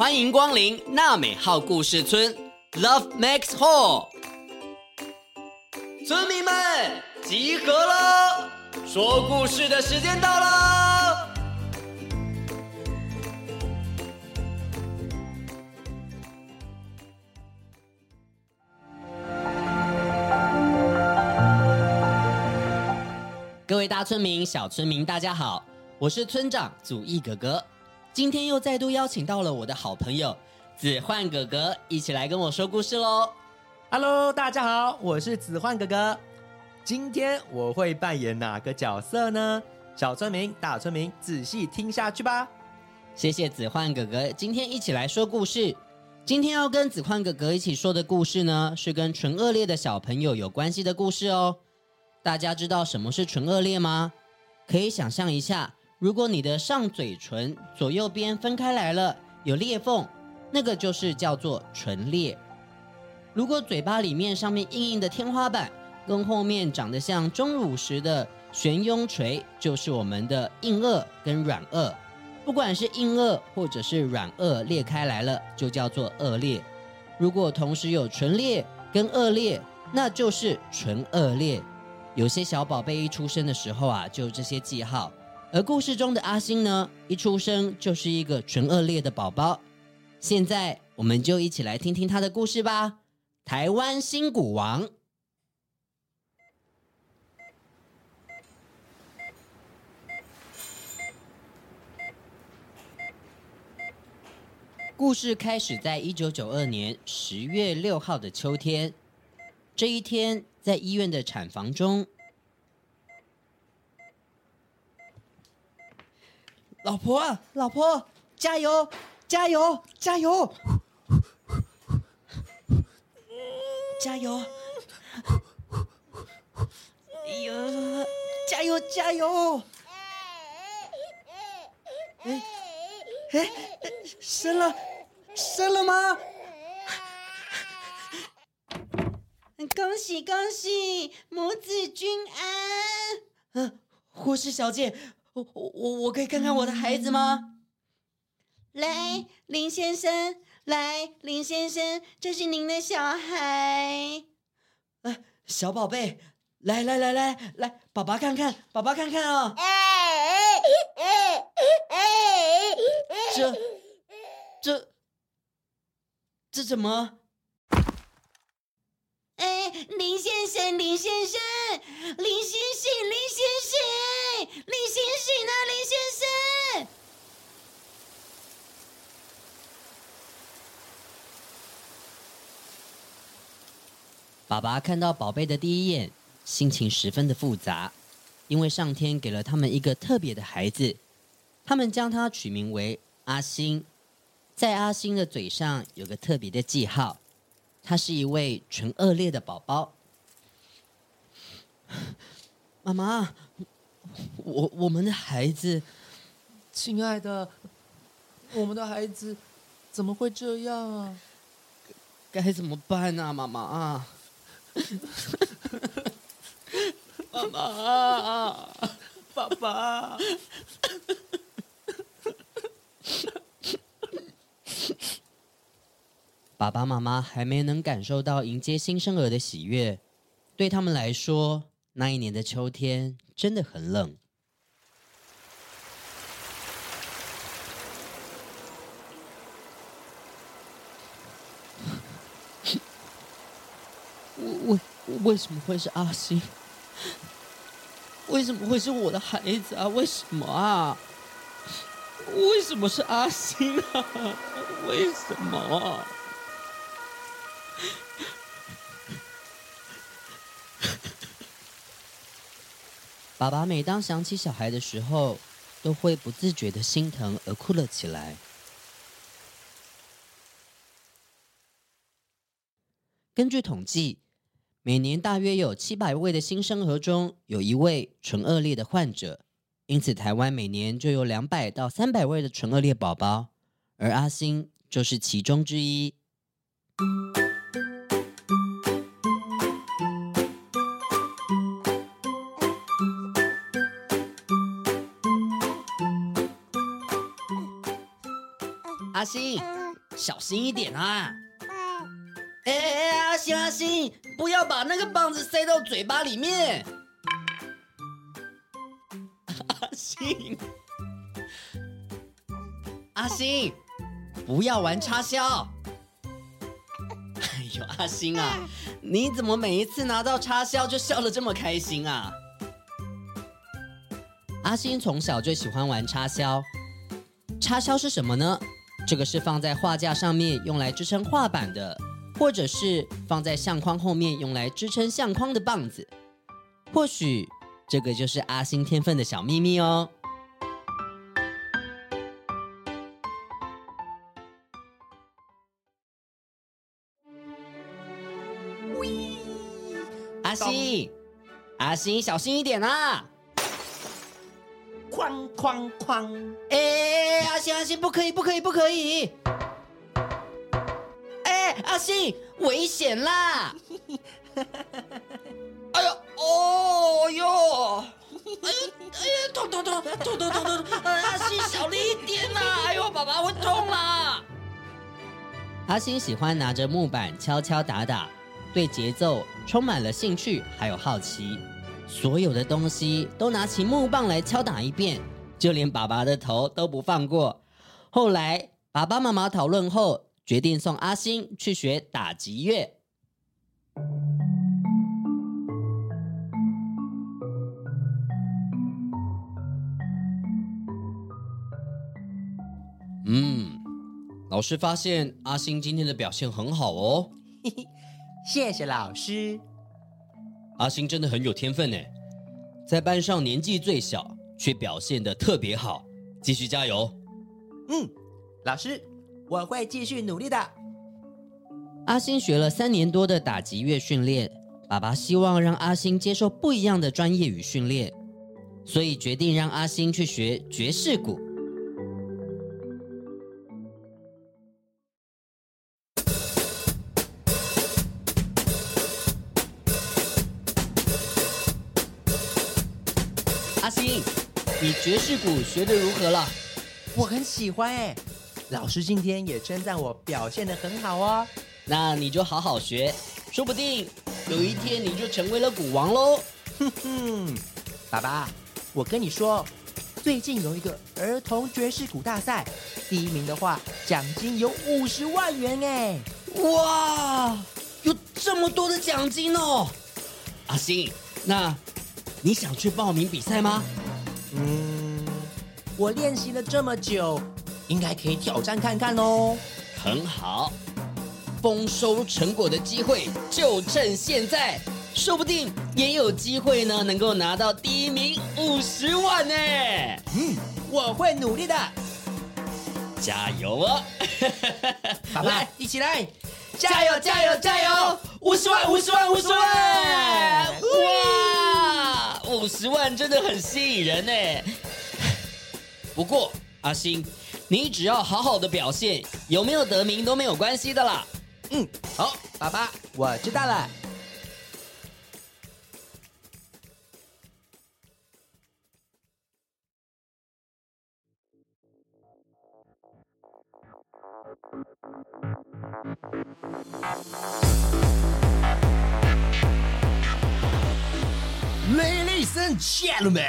欢迎光临娜美号故事村，Love Max Hall。村民们集合了，说故事的时间到了。各位大村民、小村民，大家好，我是村长祖义哥哥。今天又再度邀请到了我的好朋友子焕哥哥，一起来跟我说故事喽。Hello，大家好，我是子焕哥哥。今天我会扮演哪个角色呢？小村民、大村民，仔细听下去吧。谢谢子焕哥哥，今天一起来说故事。今天要跟子焕哥哥一起说的故事呢，是跟纯恶劣的小朋友有关系的故事哦。大家知道什么是纯恶劣吗？可以想象一下。如果你的上嘴唇左右边分开来了，有裂缝，那个就是叫做唇裂。如果嘴巴里面上面硬硬的天花板，跟后面长得像钟乳石的悬雍垂，就是我们的硬腭跟软腭。不管是硬腭或者是软腭裂开来了，就叫做腭裂。如果同时有唇裂跟腭裂，那就是唇腭裂。有些小宝贝一出生的时候啊，就这些记号。而故事中的阿星呢，一出生就是一个纯恶劣的宝宝。现在我们就一起来听听他的故事吧。台湾新股王。故事开始在一九九二年十月六号的秋天。这一天，在医院的产房中。老婆啊，老婆，加油，加油，加油，加油！哎呦，加油，加油！哎，哎，生了，生了吗？恭喜恭喜，母子均安。嗯，护士小姐。我我我可以看看我的孩子吗？来，林先生，来，林先生，这是您的小孩。啊，小宝贝，来来来来来，爸爸看看，爸爸看看啊、哦。这这这怎么？哎，林先生，林先生，林先生，林星星，林星星呢？林先生，爸爸看到宝贝的第一眼，心情十分的复杂，因为上天给了他们一个特别的孩子，他们将他取名为阿星，在阿星的嘴上有个特别的记号。他是一位纯恶劣的宝宝。妈妈，我我们的孩子，亲爱的，我们的孩子怎么会这样啊？该怎么办啊，妈妈啊？妈妈，爸爸。爸爸妈妈还没能感受到迎接新生儿的喜悦，对他们来说，那一年的秋天真的很冷。为为什么会是阿星？为什么会是我的孩子啊？为什么啊？为什么是阿星啊？为什么？爸爸每当想起小孩的时候，都会不自觉的心疼而哭了起来。根据统计，每年大约有七百位的新生儿中有一位唇腭裂的患者，因此台湾每年就有两百到三百位的唇腭裂宝宝，而阿星就是其中之一。阿星，小心一点啊！哎哎哎，阿星阿星，不要把那个棒子塞到嘴巴里面。阿星，阿星，不要玩插销。哎呦，阿星啊，你怎么每一次拿到插销就笑得这么开心啊？阿星从小就喜欢玩插销。插销是什么呢？这个是放在画架上面用来支撑画板的，或者是放在相框后面用来支撑相框的棒子。或许这个就是阿星天分的小秘密哦。阿星，阿星，小心一点啊！哐哐哐！哎，阿星阿星，不可以不可以不可以！哎，阿星，危险啦！哎呦，哦哟！哎呀哎呀，痛痛痛痛痛痛痛！阿星小力一点呐！哎呦，爸爸会痛啦！阿星喜欢拿着木板敲敲打打，对节奏充满了兴趣，还有好奇。所有的东西都拿起木棒来敲打一遍，就连爸爸的头都不放过。后来爸爸妈妈讨论后，决定送阿星去学打击乐。嗯，老师发现阿星今天的表现很好哦。谢谢老师。阿星真的很有天分呢，在班上年纪最小，却表现的特别好，继续加油。嗯，老师，我会继续努力的。阿星学了三年多的打击乐训练，爸爸希望让阿星接受不一样的专业与训练，所以决定让阿星去学爵士鼓。爵士鼓学得如何了？我很喜欢哎，老师今天也称赞我表现得很好哦。那你就好好学，说不定有一天你就成为了鼓王喽。哼哼，爸爸，我跟你说，最近有一个儿童爵士鼓大赛，第一名的话，奖金有五十万元哎！哇，有这么多的奖金哦！阿星，那你想去报名比赛吗？嗯，我练习了这么久，应该可以挑战看看哦。很好，丰收成果的机会就趁现在，说不定也有机会呢，能够拿到第一名五十万呢。嗯，我会努力的，加油哦！爸爸，来，一起来，加油，加油，加油！五十万，五十万，五十万！哇！五十万真的很吸引人呢。不过阿星，你只要好好的表现，有没有得名都没有关系的啦。嗯，好，爸爸，我知道了。Ladies and gentlemen，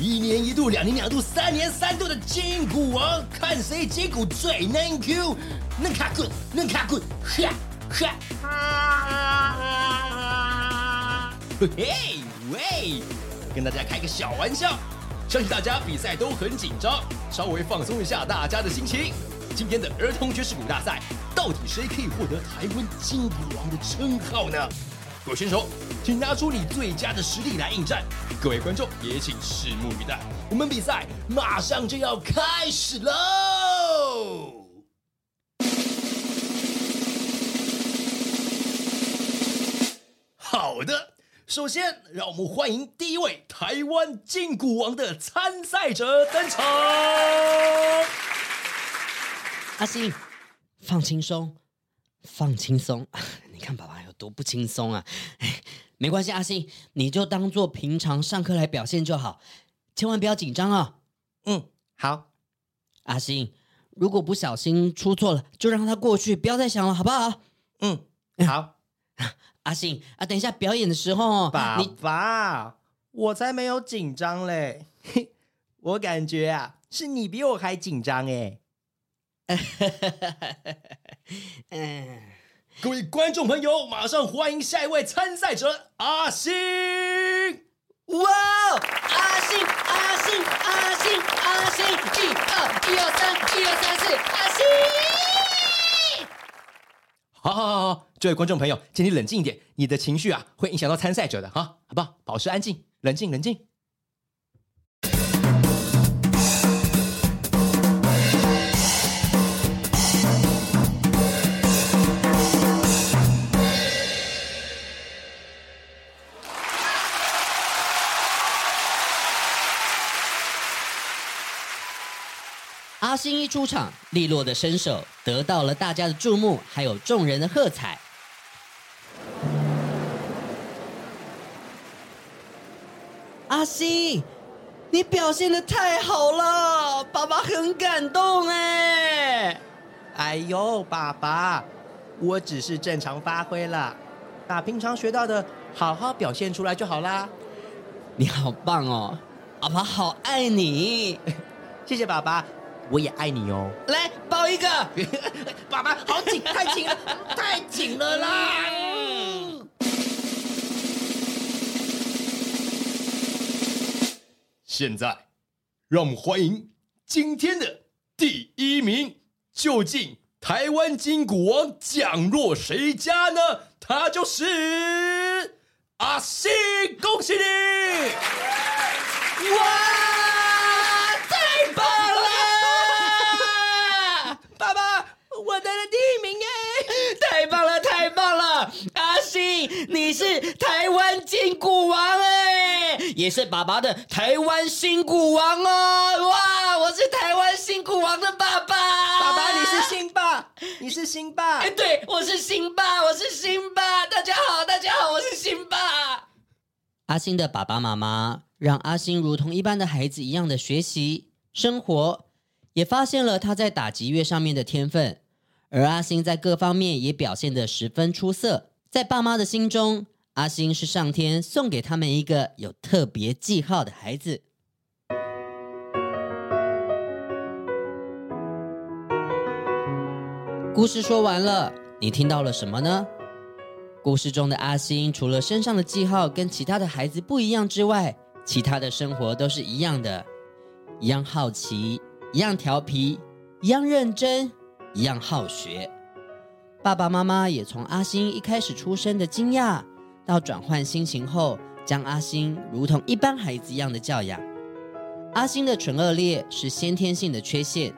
一年一度、两年两度、三年三度的金骨王，看谁金骨最能 Q，能卡棍，能卡棍，哈哈！嘿喂，跟大家开个小玩笑，相信大家比赛都很紧张，稍微放松一下大家的心情。今天的儿童爵士鼓大赛，到底谁可以获得台湾金鼓王的称号呢？各位选手，请拿出你最佳的实力来应战。各位观众也请拭目以待，我们比赛马上就要开始喽！好的，首先让我们欢迎第一位台湾金鼓王的参赛者登场。阿星，放轻松，放轻松。你看，爸爸有。多不轻松啊！哎，没关系，阿信，你就当做平常上课来表现就好，千万不要紧张啊。嗯，好。阿信，如果不小心出错了，就让他过去，不要再想了，好不好？嗯，好。阿信啊，等一下表演的时候，爸爸，我才没有紧张嘞，我感觉啊，是你比我还紧张哎。嗯，各位观众朋友，马上欢迎下一位参赛者阿星！哇，阿星，阿星，阿星，阿星，一二一二三，一二三四，阿星！好好好好。这位观众朋友，请你冷静一点，你的情绪啊会影响到参赛者的哈，好不好？保持安静，冷静，冷静。阿信一出场，利落的身手得到了大家的注目，还有众人的喝彩。阿星，你表现的太好了，爸爸很感动哎！哎呦，爸爸，我只是正常发挥了，把平常学到的好好表现出来就好啦。你好棒哦，爸爸好爱你，谢谢爸爸，我也爱你哦。来抱一个，爸爸好紧，太紧了，太紧了啦！现在，让我们欢迎今天的第一名。究竟台湾金鼓王降落谁家呢？他就是阿信，恭喜你！哇，太棒了！爸爸，我得了第一名耶！太棒了，太棒了！阿信，你是台湾金鼓王哎！也是爸爸的台湾新鼓王哦！哇，我是台湾新鼓王的爸爸。爸爸，你是新爸，你是新爸。哎，对，我是新爸，我是新爸。大家好，大家好，我是新爸。阿星的爸爸妈妈让阿星如同一般的孩子一样的学习生活，也发现了他在打击乐上面的天分，而阿星在各方面也表现得十分出色，在爸妈的心中。阿星是上天送给他们一个有特别记号的孩子。故事说完了，你听到了什么呢？故事中的阿星除了身上的记号跟其他的孩子不一样之外，其他的生活都是一样的，一样好奇，一样调皮，一样认真，一样好学。爸爸妈妈也从阿星一开始出生的惊讶。到转换心情后，将阿星如同一般孩子一样的教养。阿星的唇腭裂是先天性的缺陷，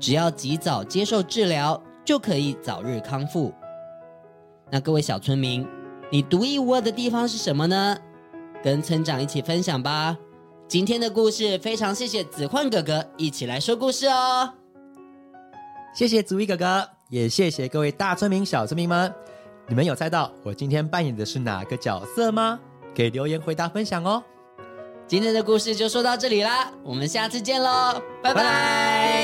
只要及早接受治疗，就可以早日康复。那各位小村民，你独一无二的地方是什么呢？跟村长一起分享吧。今天的故事非常谢谢子焕哥哥一起来说故事哦。谢谢足一哥哥，也谢谢各位大村民、小村民们。你们有猜到我今天扮演的是哪个角色吗？可以留言回答分享哦。今天的故事就说到这里啦，我们下次见喽，拜拜。拜拜。